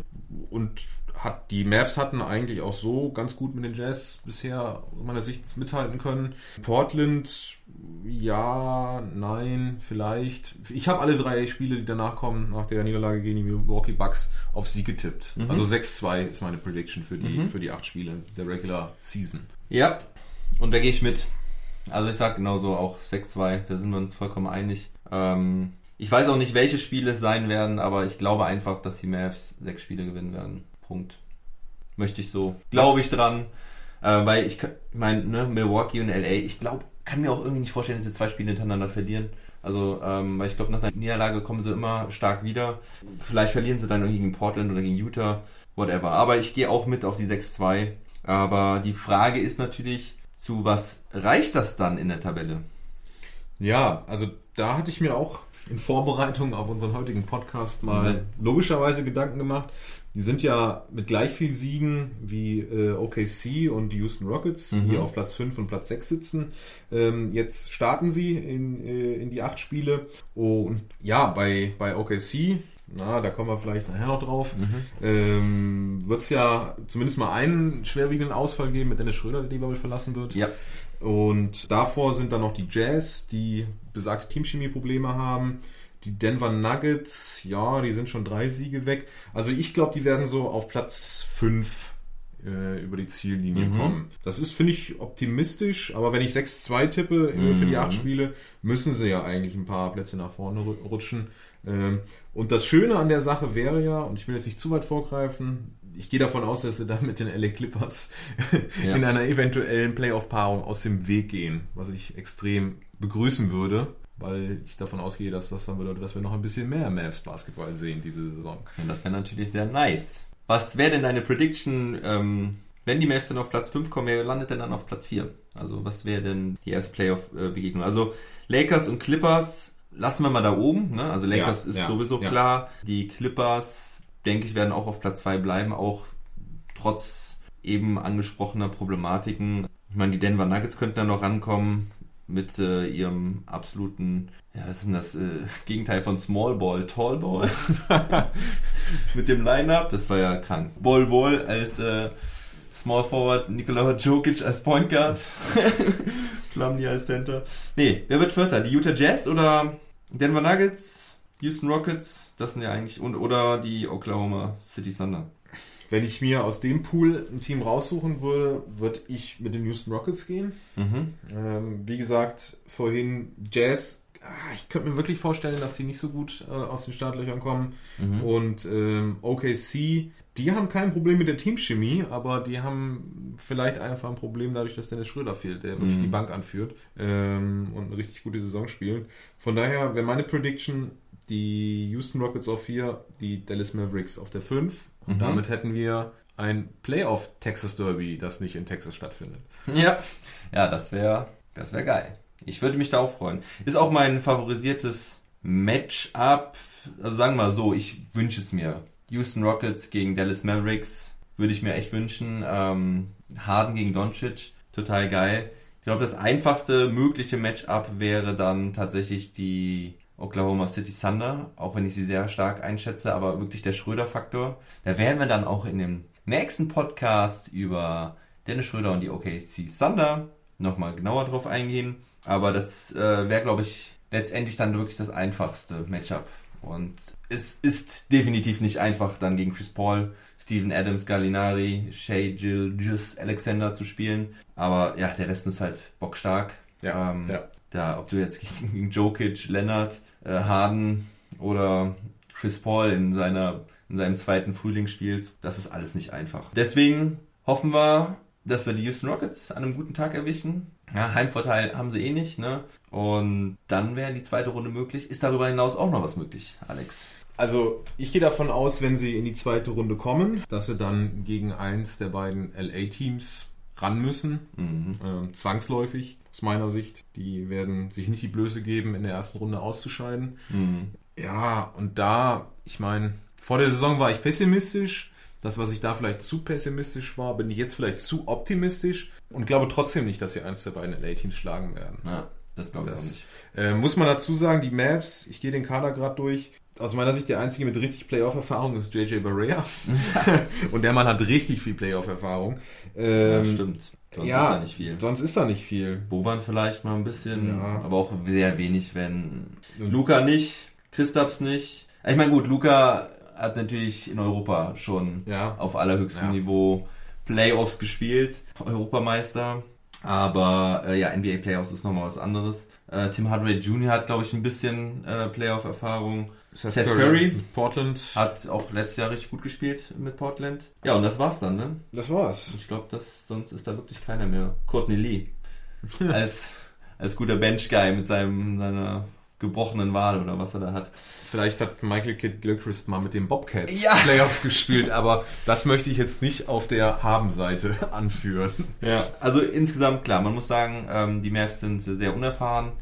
und hat die Mavs hatten eigentlich auch so ganz gut mit den Jazz bisher aus meiner Sicht mithalten können. Portland, ja, nein, vielleicht. Ich habe alle drei Spiele, die danach kommen, nach der Niederlage gegen die Milwaukee Bucks, auf Sieg getippt. Also 6-2 ist meine Prediction für die, für die acht Spiele der Regular Season. Ja, und da gehe ich mit. Also ich sag genauso auch 6-2, da sind wir uns vollkommen einig. Ähm, ich weiß auch nicht, welche Spiele es sein werden, aber ich glaube einfach, dass die Mavs sechs Spiele gewinnen werden. Punkt. Möchte ich so. Glaube ich dran. Äh, weil ich meine, ne, Milwaukee und LA, ich glaube, kann mir auch irgendwie nicht vorstellen, dass sie zwei Spiele hintereinander verlieren. Also, ähm, weil ich glaube, nach einer Niederlage kommen sie immer stark wieder. Vielleicht verlieren sie dann irgendwie gegen Portland oder gegen Utah, whatever. Aber ich gehe auch mit auf die 6-2. Aber die Frage ist natürlich, zu was reicht das dann in der Tabelle? Ja, also da hatte ich mir auch in Vorbereitung auf unseren heutigen Podcast mal logischerweise Gedanken gemacht. Die sind ja mit gleich viel Siegen wie äh, OKC und die Houston Rockets, die auf Platz 5 und Platz 6 sitzen. Ähm, jetzt starten sie in, äh, in die acht Spiele. Und ja, bei, bei OKC, na, da kommen wir vielleicht nachher noch drauf, ähm, wird es ja zumindest mal einen schwerwiegenden Ausfall geben mit Dennis Schröder, der die, ich, verlassen wird. Ja. Und davor sind dann noch die Jazz, die besagte Teamchemie-Probleme haben. Die Denver Nuggets, ja, die sind schon drei Siege weg. Also ich glaube, die werden so auf Platz 5 äh, über die Ziellinie kommen. Das ist, finde ich, optimistisch, aber wenn ich 6-2 tippe äh, für die acht Spiele, müssen sie ja eigentlich ein paar Plätze nach vorne ru- rutschen. Ähm, und das Schöne an der Sache wäre ja, und ich will jetzt nicht zu weit vorgreifen, ich gehe davon aus, dass sie da mit den LA Clippers Ja. in einer eventuellen Playoff-Paarung aus dem Weg gehen, was ich extrem begrüßen würde, weil ich davon ausgehe, dass das dann bedeutet, dass wir noch ein bisschen mehr Mavs Basketball sehen diese Saison. Und das wäre natürlich sehr nice. Was wäre denn deine Prediction, ähm, wenn die Mavs dann auf Platz 5 kommen, wer landet denn dann auf Platz 4? Also was wäre denn die erste Playoff-Begegnung? Also Lakers und Clippers lassen wir mal da oben. Ne? Also Lakers Ja, ist ja, sowieso ja. klar. Die Clippers, denke ich, werden auch auf Platz 2 bleiben, auch trotz eben angesprochener Problematiken. Ich meine, die Denver Nuggets könnten da noch rankommen mit äh, ihrem absoluten, ja, was ist denn das, äh, Gegenteil von Small Ball, Tall Ball. mit dem Line-Up, das war ja krank. Ball Ball als äh, Small Forward, Nikola Jokic als Point Guard, Plumlee als Center. Nee, wer wird Vierter? Die Utah Jazz oder Denver Nuggets, Houston Rockets? Das sind ja eigentlich, und, oder die Oklahoma City Thunder. Wenn ich mir aus dem Pool ein Team raussuchen würde, würde ich mit den Houston Rockets gehen. Ähm, wie gesagt, vorhin Jazz. ah, Ich könnte mir wirklich vorstellen, dass die nicht so gut äh, aus den Startlöchern kommen. Und ähm, OKC, die haben kein Problem mit der Teamchemie, aber die haben vielleicht einfach ein Problem dadurch, dass Dennis Schröder fehlt, der wirklich die Bank anführt ähm, und eine richtig gute Saison spielt. Von daher wäre meine Prediction die Houston Rockets auf 4, die Dallas Mavericks auf der 5. Und damit hätten wir ein Playoff Texas Derby, das nicht in Texas stattfindet. Ja, ja, das wäre das wär geil. Ich würde mich da auch freuen. Ist auch mein favorisiertes Matchup. Also sagen wir mal so, ich wünsche es mir. Houston Rockets gegen Dallas Mavericks würde ich mir echt wünschen. Ähm, Harden gegen Doncic, total geil. Ich glaube, das einfachste mögliche Matchup wäre dann tatsächlich die Oklahoma City Thunder, auch wenn ich sie sehr stark einschätze, aber wirklich der Schröder-Faktor. Da werden wir dann auch in dem nächsten Podcast über Dennis Schröder und die OKC Thunder nochmal genauer drauf eingehen. Aber das äh, wäre, glaube ich, letztendlich dann wirklich das einfachste Matchup. Und es ist definitiv nicht einfach, dann gegen Chris Paul, Steven Adams, Gallinari, Shea Gilgis Alexander zu spielen. Aber ja, der Rest ist halt bockstark. Ja, ähm, ja. Da, ob du jetzt gegen, gegen Jokic, Leonard, äh, Harden oder Chris Paul in seiner in seinem zweiten Frühling spielst, das ist alles nicht einfach. Deswegen hoffen wir, dass wir die Houston Rockets an einem guten Tag erwischen. Ja, Heimvorteil haben sie eh nicht, ne? Und dann wäre die zweite Runde möglich. Ist darüber hinaus auch noch was möglich, Alex? Also ich gehe davon aus, wenn sie in die zweite Runde kommen, dass sie dann gegen eins der beiden LA-Teams ran müssen. Mhm. Ähm, zwangsläufig, aus meiner Sicht. Die werden sich nicht die Blöße geben, in der ersten Runde auszuscheiden. Mhm. Ja, und da, ich meine, vor der Saison war ich pessimistisch. Das, was ich da vielleicht zu pessimistisch war, bin ich jetzt vielleicht zu optimistisch und glaube trotzdem nicht, dass sie eins der beiden LA-Teams schlagen werden. Ja, das glaube ich Das nicht. äh, muss man dazu sagen, die Maps, ich gehe den Kader gerade durch. Aus meiner Sicht der einzige mit richtig Playoff-Erfahrung ist JJ Barea. und der Mann hat richtig viel Playoff-Erfahrung. Ja, Ähm, stimmt. Sonst ja, ist da nicht viel. Sonst ist da nicht viel. Boban vielleicht mal ein bisschen, Ja. aber auch sehr wenig, wenn Luca nicht, Christaps nicht. Ich meine, gut, Luca hat natürlich in Europa schon Ja. auf allerhöchstem Ja. Niveau Playoffs gespielt, Europameister. Aber äh, ja, NBA Playoffs ist nochmal was anderes. Äh, Tim Hardaway Jr. hat, glaube ich, ein bisschen äh, Playoff-Erfahrung. Seth Curry Portland. hat auch letztes Jahr richtig gut gespielt mit Portland. Ja, und das war's dann, ne? Das war's. Ich glaube, sonst ist da wirklich keiner mehr. Courtney Lee als als guter Bench-Guy mit seinem seiner gebrochenen Wade oder was er da hat. Vielleicht hat Michael Kidd Gilchrist mal mit den Bobcats Ja. Playoffs gespielt, aber das möchte ich jetzt nicht auf der Haben-Seite anführen. Ja, also insgesamt klar, man muss sagen, ähm, die Mavs sind sehr unerfahren.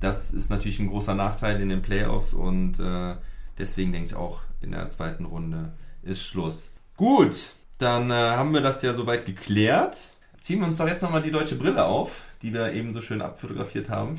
Das ist natürlich ein großer Nachteil in den Playoffs und äh, deswegen denke ich auch in der zweiten Runde ist Schluss. Gut, dann äh, haben wir das ja soweit geklärt. Ziehen wir uns doch jetzt nochmal die deutsche Brille auf, die wir eben so schön abfotografiert haben.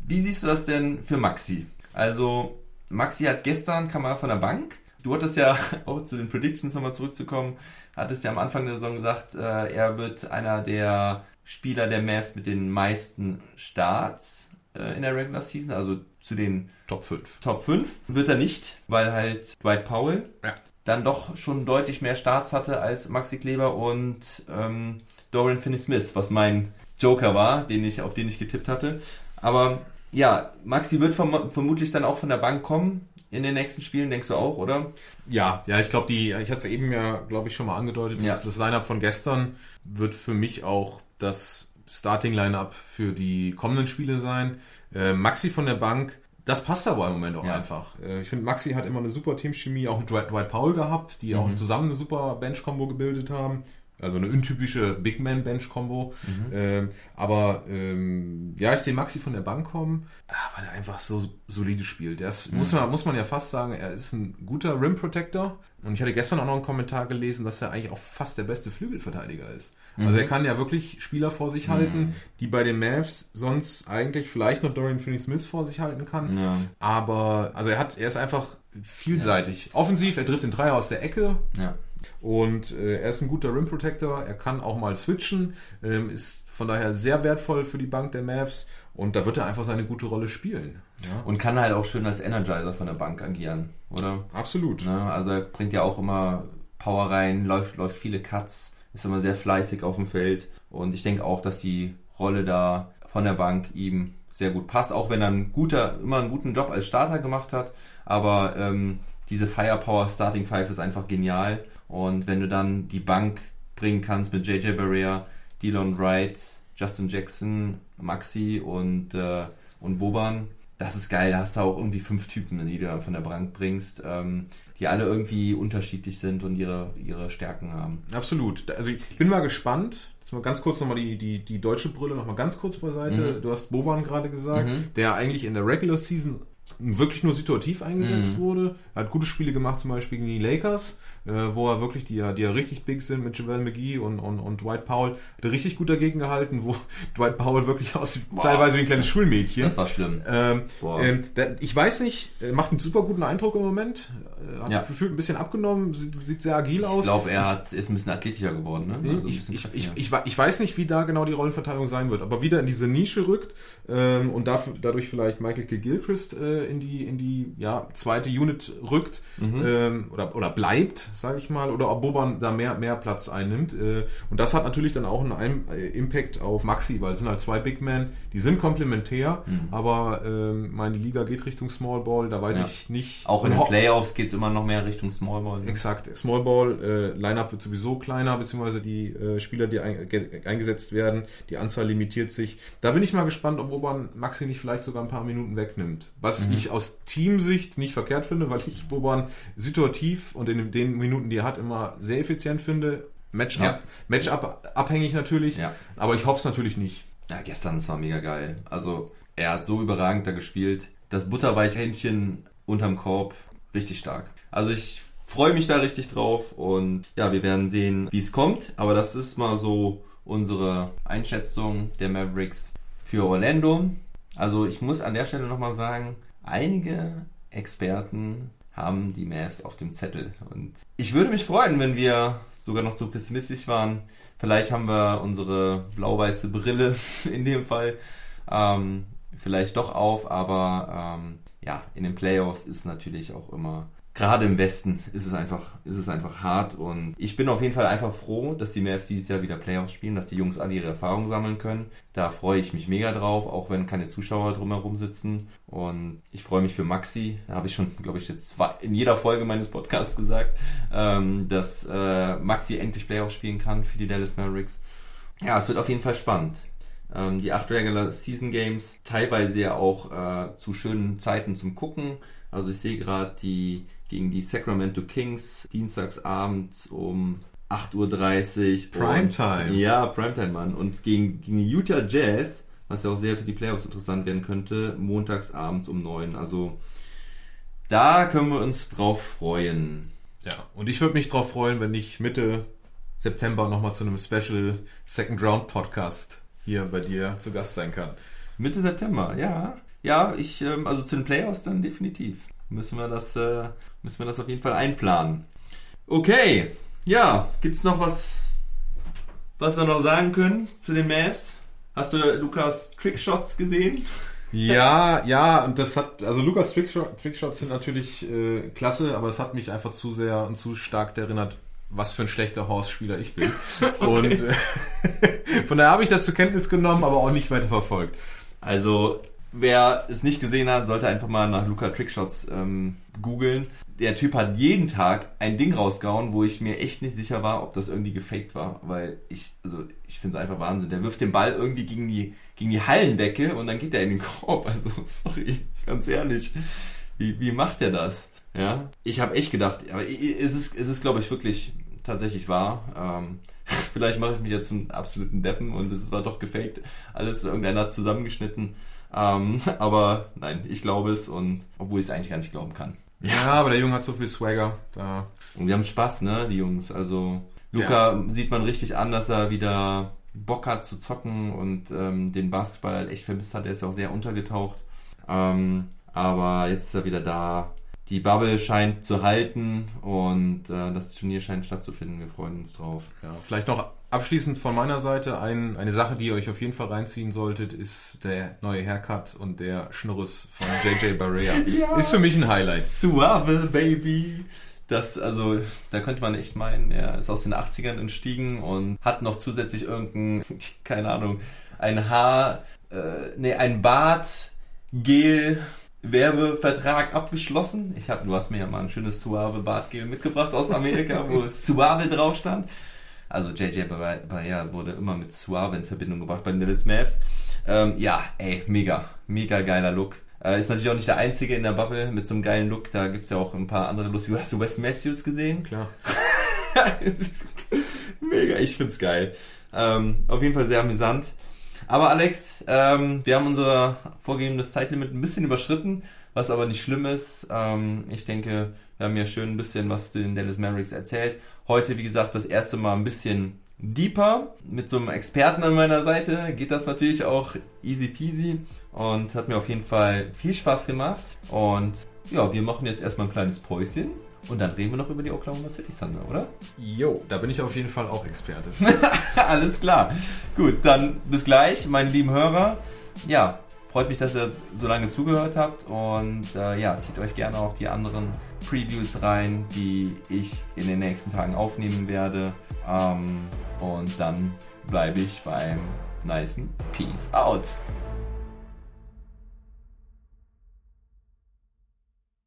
Wie siehst du das denn für Maxi? Also, Maxi hat gestern, kam er von der Bank. Du hattest ja, auch zu den Predictions nochmal zurückzukommen, hattest ja am Anfang der Saison gesagt, äh, er wird einer der Spieler der Mavs mit den meisten Starts äh, in der Regular Season, also zu den Top 5. Top 5. Wird er nicht, weil halt Dwight Powell Ja. dann doch schon deutlich mehr Starts hatte als Maxi Kleber und ähm, Dorian Finney-Smith, was mein Joker war, den ich, auf den ich getippt hatte. Aber ja, Maxi wird verm vermutlich dann auch von der Bank kommen in den nächsten Spielen, denkst du auch, oder? Ja, ja, ich glaube, die, ich hatte es eben ja, glaube ich, schon mal angedeutet, Ja. das, Line-Up von gestern wird für mich auch das Starting-Line-Up für die kommenden Spiele sein. Äh, Maxi von der Bank, das passt aber im Moment auch Ja. einfach. Äh, ich finde, Maxi hat immer eine super Teamchemie, auch mit Dwight, Dwight Powell gehabt, die auch zusammen eine super Bench-Combo gebildet haben. Also eine untypische Big Man-Bench-Combo. Ähm, aber ähm, ja, ich sehe Maxi von der Bank kommen, ah, weil er einfach so solide spielt. Der ist, muss, man, muss man ja fast sagen, er ist ein guter Rim Protector. Und ich hatte gestern auch noch einen Kommentar gelesen, dass er eigentlich auch fast der beste Flügelverteidiger ist. Also er kann ja wirklich Spieler vor sich halten, die bei den Mavs sonst eigentlich vielleicht noch Dorian Finney-Smith vor sich halten kann. Ja. Aber also er hat, er ist einfach vielseitig. Offensiv, er trifft den Dreier aus der Ecke, Ja. Und äh, er ist ein guter Rim Protector, er kann auch mal switchen, ähm, ist von daher sehr wertvoll für die Bank der Mavs und da wird er einfach seine gute Rolle spielen. Ja, Und kann halt auch schön als Energizer von der Bank agieren, oder? absolut. Ne? Also er bringt ja auch immer Power rein, läuft, läuft viele Cuts, ist immer sehr fleißig auf dem Feld. Und ich denke auch, dass die Rolle da von der Bank ihm sehr gut passt, auch wenn er ein guter, immer einen guten Job als Starter gemacht hat. Aber ähm, diese Firepower Starting Five ist einfach genial. Und wenn du dann die Bank bringen kannst mit JJ Barrea, Dylan Wright, Justin Jackson, Maxi und, äh, und Boban, das ist geil. Da hast du auch irgendwie fünf Typen, die du von der Bank bringst, ähm, die alle irgendwie unterschiedlich sind und ihre, ihre Stärken haben. Absolut. Also ich bin mal gespannt. Jetzt mal ganz kurz nochmal die, die, die deutsche Brille nochmal ganz kurz beiseite. Du hast Boban gerade gesagt, der eigentlich in der Regular Season wirklich nur situativ eingesetzt wurde. Er hat gute Spiele gemacht, zum Beispiel gegen die Lakers, äh, wo er wirklich, die ja, die ja richtig big sind mit JaVale McGee und, und, und Dwight Powell, hat er richtig gut dagegen gehalten, wo Dwight Powell wirklich aussieht, teilweise wie ein kleines Schulmädchen. Das war schlimm. Ähm, ähm, da, ich weiß nicht, macht einen super guten Eindruck im Moment. Äh, hat Ja. gefühlt ein bisschen abgenommen, sieht, sieht sehr agil Ich aus. glaube, er hat, ist ein bisschen athletischer geworden. Ne? Also ich, ich, ich, ich, ich weiß nicht, wie da genau die Rollenverteilung sein wird, aber wieder in diese Nische rückt ähm, und dafür, dadurch vielleicht Michael Gilchrist äh, äh, in die in die ja, zweite Unit rückt ähm, oder, oder bleibt, sage ich mal, oder ob Boban da mehr, mehr Platz einnimmt. Äh, und das hat natürlich dann auch einen Ein- äh, Impact auf Maxi, weil es sind halt zwei Big Men, die sind komplementär, aber ähm, meine Liga geht Richtung Small Ball, da weiß Ja. ich nicht. Auch in den Playoffs geht's immer noch mehr Richtung Small Ball. ne? Exakt. Small Ball, äh, Lineup wird sowieso kleiner, beziehungsweise die äh, Spieler, die ein, ge, eingesetzt werden, die Anzahl limitiert sich. Da bin ich mal gespannt, ob Boban Maxi nicht vielleicht sogar ein paar Minuten wegnimmt. Was ich aus Teamsicht nicht verkehrt finde, weil ich Boban situativ und in den Minuten, die er hat, immer sehr effizient finde. Matchup, Ja. Matchup abhängig natürlich, Ja. aber ich hoffe es natürlich nicht. Ja, gestern, das war mega geil. Also, er hat so überragend da gespielt. Das Butterweichhändchen unterm Korb, richtig stark. Also, ich freue mich da richtig drauf und ja, wir werden sehen, wie es kommt. Aber das ist mal so unsere Einschätzung der Mavericks für Orlando. Also, ich muss an der Stelle nochmal sagen, einige Experten haben die Mavs auf dem Zettel. Und ich würde mich freuen, wenn wir sogar noch so pessimistisch waren. Vielleicht haben wir unsere blau-weiße Brille in dem Fall ähm, vielleicht doch auf, aber ähm, ja, in den Playoffs ist natürlich auch immer, gerade im Westen ist es einfach, ist es einfach hart und ich bin auf jeden Fall einfach froh, dass die Mavs dieses Jahr wieder Playoffs spielen, dass die Jungs alle ihre Erfahrungen sammeln können. Da freue ich mich mega drauf, auch wenn keine Zuschauer drumherum sitzen und ich freue mich für Maxi, da habe ich schon, glaube ich, jetzt in jeder Folge meines Podcasts gesagt, ähm, dass äh, Maxi endlich Playoffs spielen kann für die Dallas Mavericks. Ja, es wird auf jeden Fall spannend. Ähm, die acht Regular Season Games, teilweise ja auch äh, zu schönen Zeiten zum Gucken. Also ich sehe gerade die gegen die Sacramento Kings dienstagsabend um 8.30 Uhr. Primetime. Ja, Primetime, Mann. Und gegen, gegen die Utah Jazz, was ja auch sehr für die Playoffs interessant werden könnte, montagsabends um 9. Also da können wir uns drauf freuen. Ja, und ich würde mich drauf freuen, wenn ich Mitte September nochmal zu einem Special Second Round Podcast hier bei dir zu Gast sein kann. Mitte September, ja. Ja, ich, ähm, also zu den Playoffs dann definitiv. Müssen wir das, äh, müssen wir das auf jeden Fall einplanen. Okay, ja, gibt's noch was, was wir noch sagen können zu den Mavs? Hast du Lukas Trickshots gesehen? Ja, ja, und das hat, also Lukas Trickshot, Trickshots sind natürlich äh, klasse, aber es hat mich einfach zu sehr und zu stark erinnert, was für ein schlechter Horse-Spieler ich bin. Und äh, von daher habe ich das zur Kenntnis genommen, aber auch nicht weiter verfolgt. Also, wer es nicht gesehen hat, sollte einfach mal nach Luca Trickshots ähm, googeln. Der Typ hat jeden Tag ein Ding rausgehauen, wo ich mir echt nicht sicher war, ob das irgendwie gefaked war, weil ich, also ich finde es einfach Wahnsinn. Der wirft den Ball irgendwie gegen die, gegen die Hallendecke und dann geht er in den Korb. Also, sorry, ganz ehrlich. Wie, wie macht er das? Ja, ich habe echt gedacht, aber es ist, es ist, glaube ich, wirklich tatsächlich wahr. Ähm, vielleicht mache ich mich jetzt zum absoluten Deppen und es war doch gefaked. Alles irgendeiner zusammengeschnitten. Ähm, aber nein, ich glaube es und obwohl ich es eigentlich gar nicht glauben kann. Ja, aber der Junge hat so viel Swagger. Da. Und wir haben Spaß, ne, die Jungs. Also Luca sieht man richtig an, dass er wieder Bock hat zu zocken und ähm, den Basketball halt echt vermisst hat. Er ist auch sehr untergetaucht. Ähm, aber jetzt ist er wieder da. Die Bubble scheint zu halten und äh, das Turnier scheint stattzufinden. Wir freuen uns drauf. Ja, vielleicht noch abschließend von meiner Seite ein, eine Sache, die ihr euch auf jeden Fall reinziehen solltet, ist der neue Haircut und der Schnurres von JJ Barea. Ja. Ist für mich ein Highlight. Suave, Baby. Das, also, da könnte man echt meinen, er ist aus den 80ern entstiegen und hat noch zusätzlich irgendein, keine Ahnung, ein Haar, äh, nee, ein Bart, Gel, Werbevertrag abgeschlossen. Ich hab, du hast mir ja mal ein schönes Suave Bartgel mitgebracht aus Amerika, wo Suave drauf stand. Also JJ Barea wurde immer mit Suave in Verbindung gebracht bei den Dallas Mavs. Ähm, ja, ey, mega, mega geiler Look. Äh, ist natürlich auch nicht der einzige in der Bubble mit so einem geilen Look. Da gibt's ja auch ein paar andere lustige. Hast du Wes Matthews gesehen? Klar. Mega, ich find's geil. Ähm, auf jeden Fall sehr amüsant. Aber Alex, ähm, wir haben unser vorgegebenes Zeitlimit ein bisschen überschritten, was aber nicht schlimm ist. Ähm, ich denke, wir haben ja schön ein bisschen was zu den Dallas Mavericks erzählt. Heute, wie gesagt, das erste Mal ein bisschen deeper. Mit so einem Experten an meiner Seite geht das natürlich auch easy peasy und hat mir auf jeden Fall viel Spaß gemacht. Und ja, wir machen jetzt erstmal ein kleines Päuschen und dann reden wir noch über die Oklahoma City Thunder, oder? Jo, da bin ich auf jeden Fall auch Experte. Alles klar. Gut, dann bis gleich, meine lieben Hörer. Ja, Freut mich, dass ihr so lange zugehört habt und äh, ja, zieht euch gerne auch die anderen Previews rein, die ich in den nächsten Tagen aufnehmen werde. Ähm, und dann bleibe ich beim nicen Peace out.